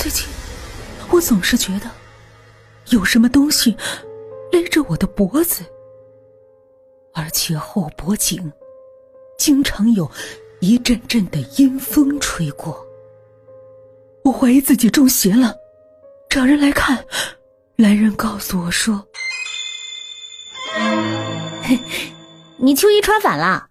最近我总是觉得有什么东西勒着我的脖子而且后脖颈经常有一阵阵的阴风吹过。我怀疑自己中邪了找人来看来人告诉我说 你秋衣穿反了。